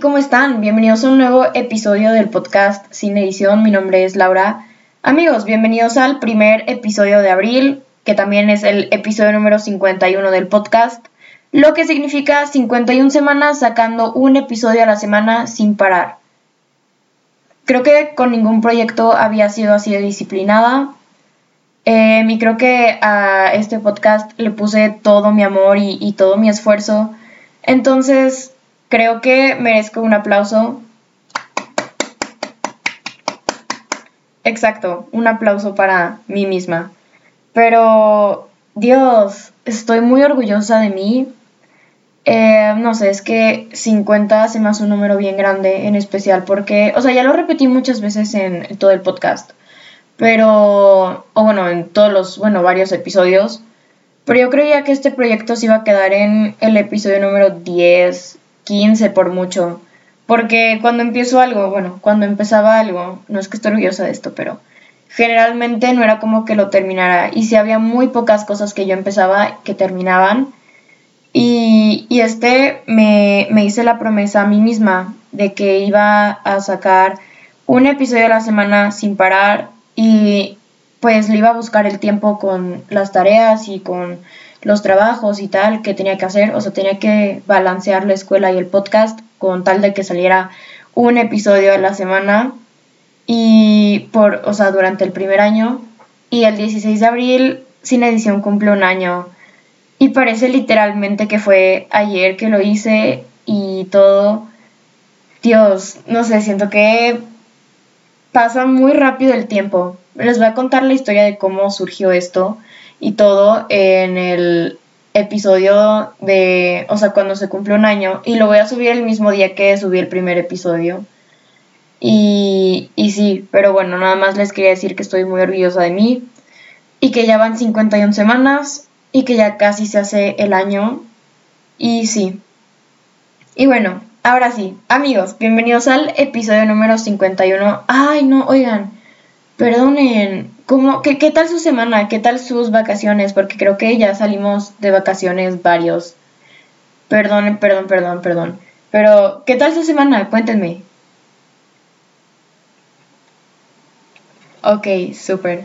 ¿cómo están? Bienvenidos a un nuevo episodio del podcast Sin Edición. Mi nombre es Laura. Amigos, bienvenidos al primer episodio de abril, que también es el episodio número 51 del podcast, lo que significa 51 semanas sacando un episodio a la semana sin parar. Creo que con ningún proyecto había sido así de disciplinada. Eh, y creo que a este podcast le puse todo mi amor y, y todo mi esfuerzo. Entonces, Creo que merezco un aplauso. Exacto, un aplauso para mí misma. Pero, Dios, estoy muy orgullosa de mí. Eh, no sé, es que 50 se me hace un número bien grande, en especial porque, o sea, ya lo repetí muchas veces en, todo el podcast, pero, o bueno, en todos los, bueno, varios episodios, pero yo creía que este proyecto se iba a quedar en el episodio número 10, 15 por mucho. Porque cuando empiezo algo, bueno, cuando empezaba algo, no es que estoy orgullosa de esto, pero generalmente no era como que lo terminara. Y si había muy pocas cosas que yo empezaba que terminaban. Y, y este me, me hice la promesa a mí misma de que iba a sacar un episodio a la semana sin parar y pues le iba a buscar el tiempo con las tareas y con los trabajos y tal que tenía que hacer, o sea, tenía que balancear la escuela y el podcast con tal de que saliera un episodio a la semana. Y por, o sea, durante el primer año. Y el 16 de abril sin edición cumple un año. Y parece literalmente que fue ayer que lo hice y todo. Dios, no sé, siento que pasa muy rápido el tiempo. Les voy a contar la historia de cómo surgió esto y todo en el episodio de, o sea, cuando se cumple un año y lo voy a subir el mismo día que subí el primer episodio. Y, y sí, pero bueno, nada más les quería decir que estoy muy orgullosa de mí y que ya van 51 semanas y que ya casi se hace el año. Y sí. Y bueno, ahora sí, amigos, bienvenidos al episodio número 51. Ay, no, oigan, perdonen, ¿Cómo, qué, tal su semana? ¿Qué tal sus vacaciones? Porque creo que ya salimos de vacaciones varios. Perdón, perdón, perdón, perdón. Pero, ¿qué tal su semana? Cuéntenme. Ok, súper.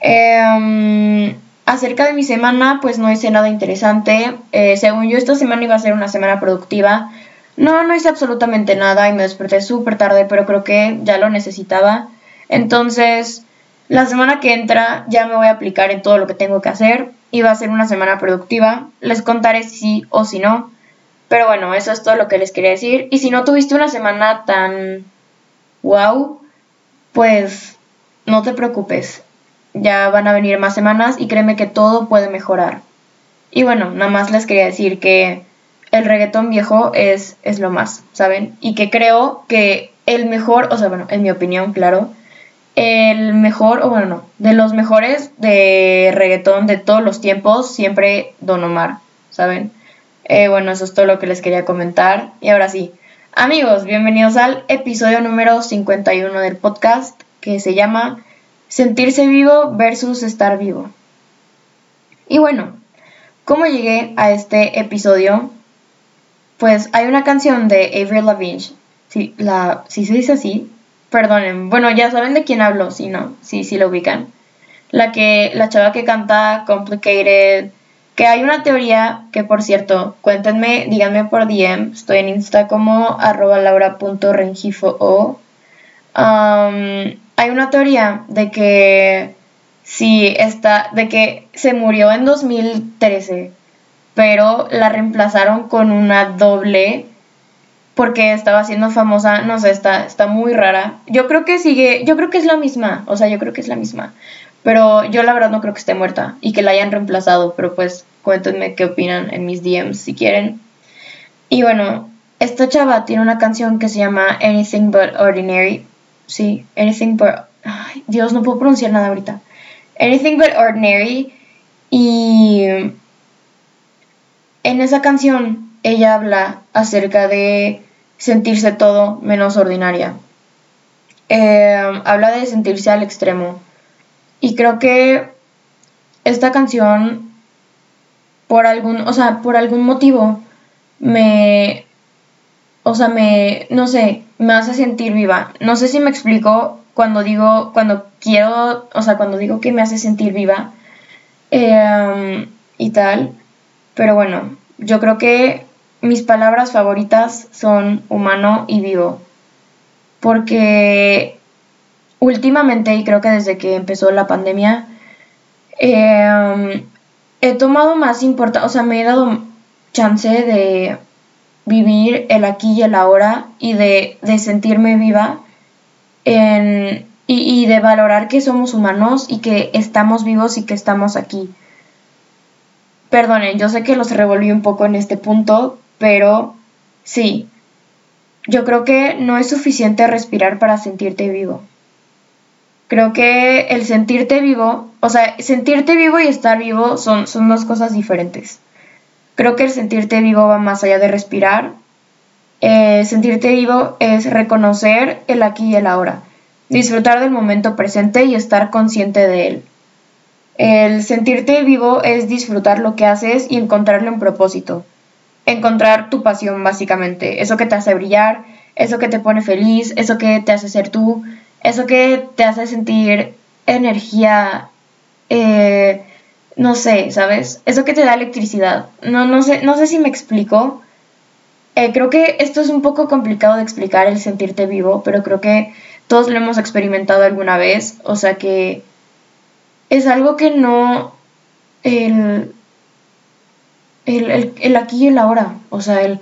Em, acerca de mi semana, pues no hice nada interesante. Eh, según yo, esta semana iba a ser una semana productiva. No, no hice absolutamente nada y me desperté súper tarde, pero creo que ya lo necesitaba. Entonces, la semana que entra ya me voy a aplicar en todo lo que tengo que hacer y va a ser una semana productiva. Les contaré si o si no. Pero bueno, eso es todo lo que les quería decir. Y si no tuviste una semana tan wow, pues no te preocupes. Ya van a venir más semanas y créeme que todo puede mejorar. Y bueno, nada más les quería decir que el reggaetón viejo es, es lo más, ¿saben? Y que creo que el mejor, o sea, bueno, en mi opinión, claro, el mejor, o bueno, no, de los mejores de reggaetón de todos los tiempos, siempre Don Omar, ¿saben? Eh, bueno, eso es todo lo que les quería comentar. Y ahora sí, amigos, bienvenidos al episodio número 51 del podcast que se llama Sentirse vivo versus estar vivo. Y bueno, ¿cómo llegué a este episodio? Pues hay una canción de Avril Lavigne, si, la, si se dice así, perdonen, bueno, ya saben de quién hablo, si no, sí, sí lo ubican. La que, la chava que canta Complicated, que hay una teoría que por cierto, cuéntenme, díganme por DM, estoy en Insta como arroba laura.rengifo um, hay una teoría de que sí está, de que se murió en 2013, pero la reemplazaron con una doble porque estaba siendo famosa, no sé, está, está muy rara. Yo creo que sigue, yo creo que es la misma, o sea, yo creo que es la misma. Pero yo la verdad no creo que esté muerta y que la hayan reemplazado, pero pues cuéntenme qué opinan en mis DMs si quieren. Y bueno, esta chava tiene una canción que se llama Anything But Ordinary. Sí, Anything But... Ay, Dios, no puedo pronunciar nada ahorita. Anything But Ordinary. Y en esa canción ella habla acerca de sentirse todo menos ordinaria. Eh, habla de sentirse al extremo. Y creo que esta canción, por algún, o sea, por algún motivo, me, o sea, me, no sé, me hace sentir viva. No sé si me explico cuando digo, cuando quiero, o sea, cuando digo que me hace sentir viva em, y tal. Pero bueno, yo creo que mis palabras favoritas son humano y vivo. Porque últimamente, y creo que desde que empezó la pandemia, em, he tomado más importancia, o sea, me he dado chance de vivir el aquí y el ahora y de, sentirme viva y, y, de valorar que somos humanos y que estamos vivos y que estamos aquí. Perdonen, yo sé que los revolví un poco en este punto, pero sí, yo creo que no es suficiente respirar para sentirte vivo. Creo que el sentirte vivo, o sea, sentirte vivo y estar vivo son, son dos cosas diferentes. Creo que el sentirte vivo va más allá de respirar. Eh, sentirte vivo es reconocer el aquí y el ahora, disfrutar del momento presente y estar consciente de él. El sentirte vivo es disfrutar lo que haces y encontrarle un propósito. Encontrar tu pasión, básicamente. Eso que te hace brillar, eso que te pone feliz, eso que te hace ser tú, eso que te hace sentir energía, eh, no sé, ¿sabes? Eso que te da electricidad. No, no, sé, no sé si me explico. Eh, creo que esto es un poco complicado de explicar, el sentirte vivo, pero creo que todos lo hemos experimentado alguna vez. O sea que es algo que no... El, el, el, aquí y el ahora. O sea, el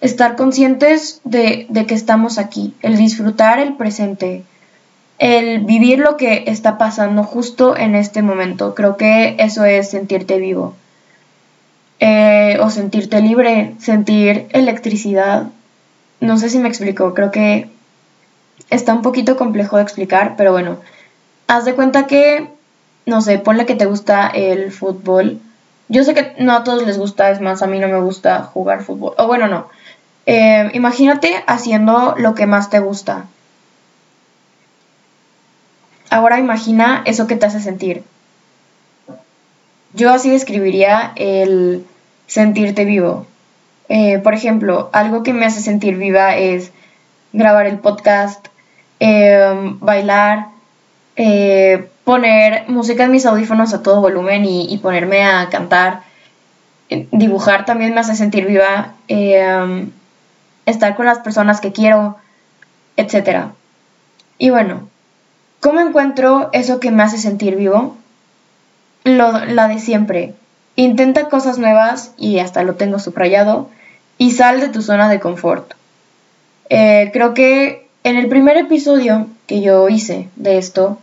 estar conscientes de, de que estamos aquí. El disfrutar el presente el vivir lo que está pasando justo en este momento. Creo que eso es sentirte vivo. Eh, o sentirte libre, sentir electricidad. No sé si me explico, creo que está un poquito complejo de explicar, pero bueno, haz de cuenta que, no sé, ponle que te gusta el fútbol. Yo sé que no a todos les gusta, es más, a mí no me gusta jugar fútbol. O bueno, no. Eh, imagínate haciendo lo que más te gusta Ahora imagina eso que te hace sentir. Yo así describiría el sentirte vivo. Eh, por ejemplo, algo que me hace sentir viva es grabar el podcast, em, bailar, eh, poner música en mis audífonos a todo volumen y, ponerme a cantar. Eh, dibujar también me hace sentir viva. Em, estar con las personas que quiero, etc. Y bueno, ¿Cómo encuentro eso que me hace sentir vivo? Lo, la de siempre. Intenta cosas nuevas y hasta lo tengo subrayado y sal de tu zona de confort. Eh, creo que en el primer episodio que yo hice de esto,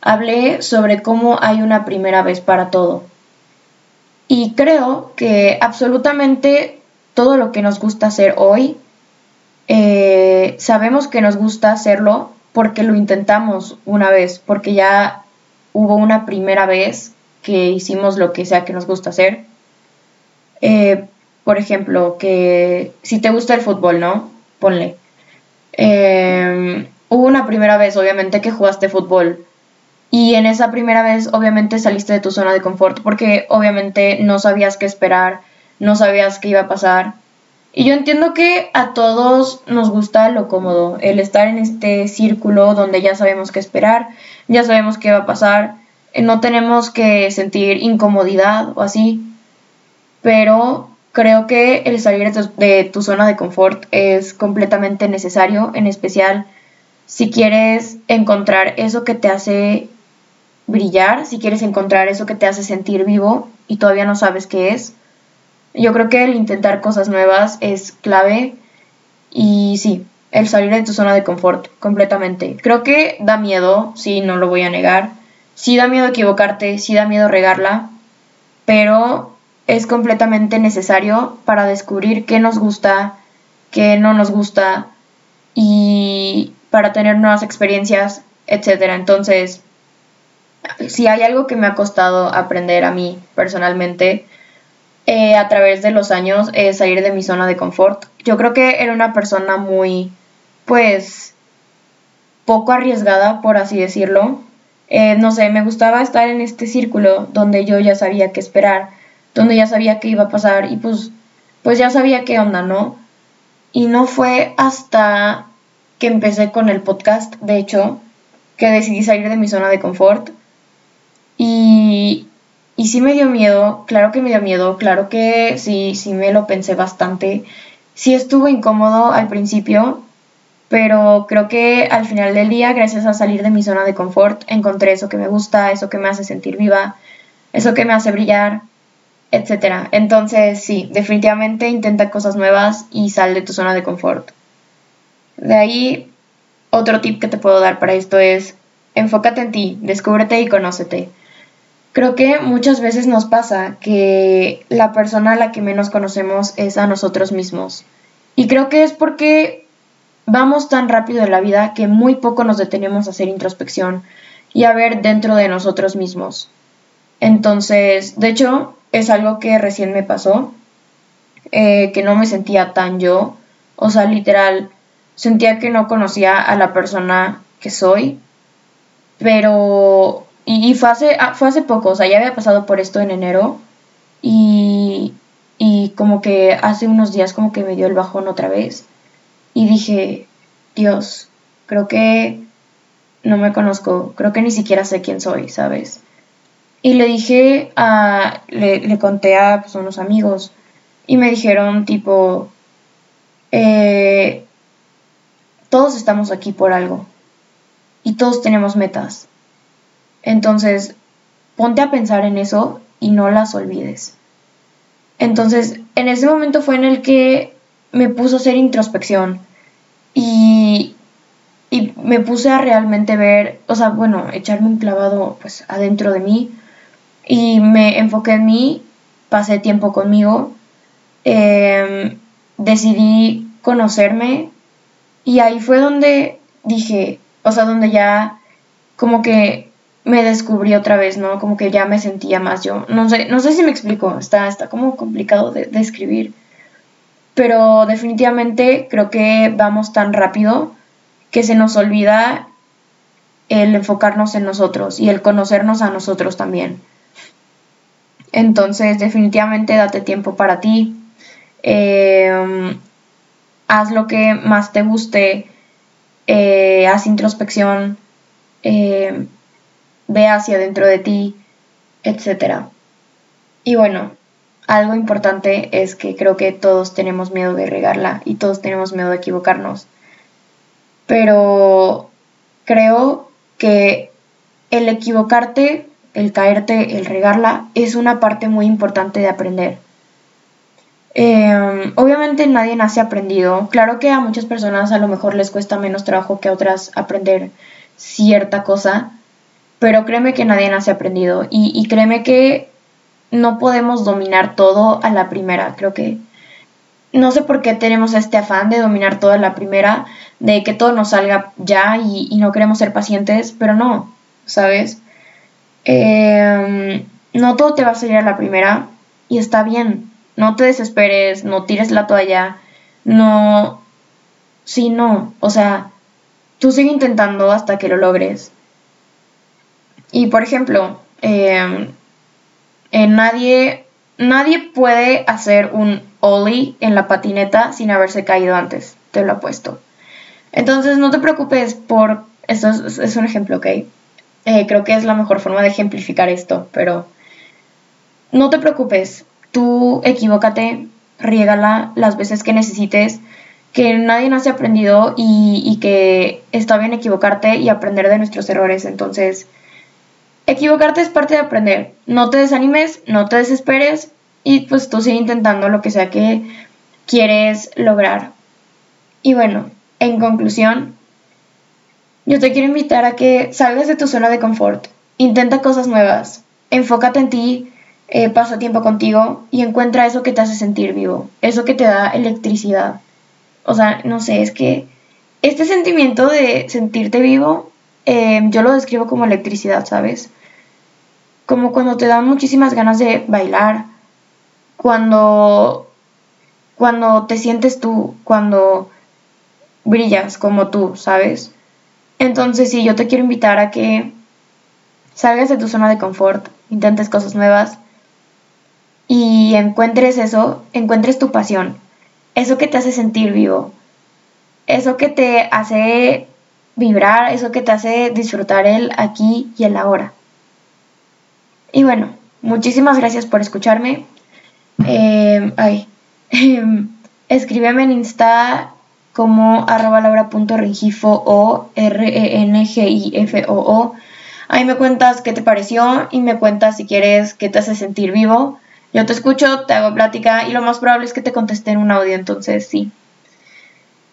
hablé sobre cómo hay una primera vez para todo. Y creo que absolutamente todo lo que nos gusta hacer hoy, eh, sabemos que nos gusta hacerlo porque lo intentamos una vez, porque ya hubo una primera vez que hicimos lo que sea que nos gusta hacer. Eh, por ejemplo, que si te gusta el fútbol, ¿no? Ponle. Eh, hubo una primera vez, obviamente, que jugaste fútbol. Y en esa primera vez, obviamente, saliste de tu zona de confort porque obviamente no sabías qué esperar, no sabías qué iba a pasar. Y yo entiendo que a todos nos gusta lo cómodo, el estar en este círculo donde ya sabemos qué esperar, ya sabemos qué va a pasar, eh, no tenemos que sentir incomodidad o así, pero creo que el salir de tu, zona de confort es completamente necesario, en especial si quieres encontrar eso que te hace brillar, si quieres encontrar eso que te hace sentir vivo y todavía no sabes qué es yo creo que el intentar cosas nuevas es clave y sí, el salir de tu zona de confort completamente. Creo que da miedo, sí, no lo voy a negar. Sí da miedo equivocarte, sí da miedo regarla, pero es completamente necesario para descubrir qué nos gusta, qué no nos gusta y para tener nuevas experiencias, etc. Entonces, si hay algo que me ha costado aprender a mí personalmente, eh, a través de los años eh, salir de mi zona de confort. Yo creo que era una persona muy, pues, poco arriesgada, por así decirlo. Eh, no sé, me gustaba estar en este círculo donde yo ya sabía qué esperar, donde ya sabía qué iba a pasar y pues, pues ya sabía qué onda, ¿no? Y no fue hasta que empecé con el podcast, de hecho, que decidí salir de mi zona de confort. Y, sí me dio miedo, claro que me dio miedo, claro que sí, sí me lo pensé bastante. Sí estuvo incómodo al principio, pero creo que al final del día, gracias a salir de mi zona de confort, encontré eso que me gusta, eso que me hace sentir viva, eso que me hace brillar, etc. Entonces, sí, definitivamente intenta cosas nuevas y sal de tu zona de confort. De ahí, otro tip que te puedo dar para esto es, enfócate en ti, descúbrete y conócete. Creo que muchas veces nos pasa que la persona a la que menos conocemos es a nosotros mismos. Y creo que es porque vamos tan rápido en la vida que muy poco nos detenemos a hacer introspección y a ver dentro de nosotros mismos. Entonces, de hecho, es algo que recién me pasó, eh, que no me sentía tan yo, o sea, literal, sentía que no conocía a la persona que soy, pero y, fue, hace, ah, fue hace poco, o sea, ya había pasado por esto en enero y, y como que hace unos días como que me dio el bajón otra vez y dije, Dios, creo que no me conozco, creo que ni siquiera sé quién soy, ¿sabes? Y le dije a, le, conté a pues, unos amigos y me dijeron tipo, eh, todos estamos aquí por algo y todos tenemos metas. Entonces, ponte a pensar en eso y no las olvides. Entonces, en ese momento fue en el que me puso a hacer introspección y, y me puse a realmente ver, o sea, bueno, echarme un clavado pues adentro de mí y me enfoqué en mí, pasé tiempo conmigo, em, decidí conocerme y ahí fue donde dije, o sea, donde ya como que me descubrí otra vez, ¿no? Como que ya me sentía más yo. No sé, no sé si me explico, está, está como complicado de, de escribir. Pero definitivamente creo que vamos tan rápido que se nos olvida el enfocarnos en nosotros y el conocernos a nosotros también. Entonces, definitivamente date tiempo para ti. Em, haz lo que más te guste. Eh, haz introspección. Eh, ve hacia dentro de ti, etc. Y bueno, algo importante es que creo que todos tenemos miedo de regarla y todos tenemos miedo de equivocarnos. Pero creo que el equivocarte, el caerte, el regarla, es una parte muy importante de aprender. Em, obviamente nadie nace aprendido. Claro que a muchas personas a lo mejor les cuesta menos trabajo que a otras aprender cierta cosa, pero créeme que nadie nace aprendido y, créeme que no podemos dominar todo a la primera. Creo que no sé por qué tenemos este afán de dominar todo a la primera, de que todo nos salga ya y, no queremos ser pacientes, pero no, ¿sabes? Em, no todo te va a salir a la primera y está bien. No te desesperes, no tires la toalla, no... Sí, no, o sea, tú sigue intentando hasta que lo logres. Y por ejemplo, em, nadie, nadie puede hacer un ollie en la patineta sin haberse caído antes, te lo apuesto. Entonces no te preocupes por, esto es, un ejemplo, ¿ok? Eh, creo que es la mejor forma de ejemplificar esto, pero no te preocupes, tú equivócate, riégala las veces que necesites, que nadie nace aprendido y, y que está bien equivocarte y aprender de nuestros errores, entonces Equivocarte es parte de aprender. No te desanimes, no te desesperes y pues tú sigue intentando lo que sea que quieres lograr. Y bueno, en conclusión, yo te quiero invitar a que salgas de tu zona de confort, intenta cosas nuevas, enfócate en ti, eh, pasa tiempo contigo y encuentra eso que te hace sentir vivo, eso que te da electricidad. O sea, no sé, es que este sentimiento de sentirte vivo, eh, yo lo describo como electricidad, ¿sabes? como cuando te dan muchísimas ganas de bailar, cuando, cuando te sientes tú, cuando brillas como tú, ¿sabes? Entonces sí, yo te quiero invitar a que salgas de tu zona de confort, intentes cosas nuevas y encuentres eso, encuentres tu pasión. eso que te hace sentir vivo, eso que te hace vibrar, eso que te hace disfrutar el aquí y el ahora. Y bueno, muchísimas gracias por escucharme. Eh, ay, escríbeme en Insta como arroba laura.rengifo o R-E-N-G-I-F-O-O. Ahí me cuentas qué te pareció y me cuentas si quieres que te hace sentir vivo. Yo te escucho, te hago plática y lo más probable es que te conteste en un audio, entonces sí.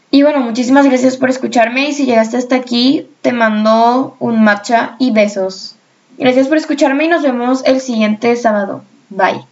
Y bueno, muchísimas gracias por escucharme y si llegaste hasta aquí, te mando un matcha y besos. Gracias por escucharme y nos vemos el siguiente sábado. Bye.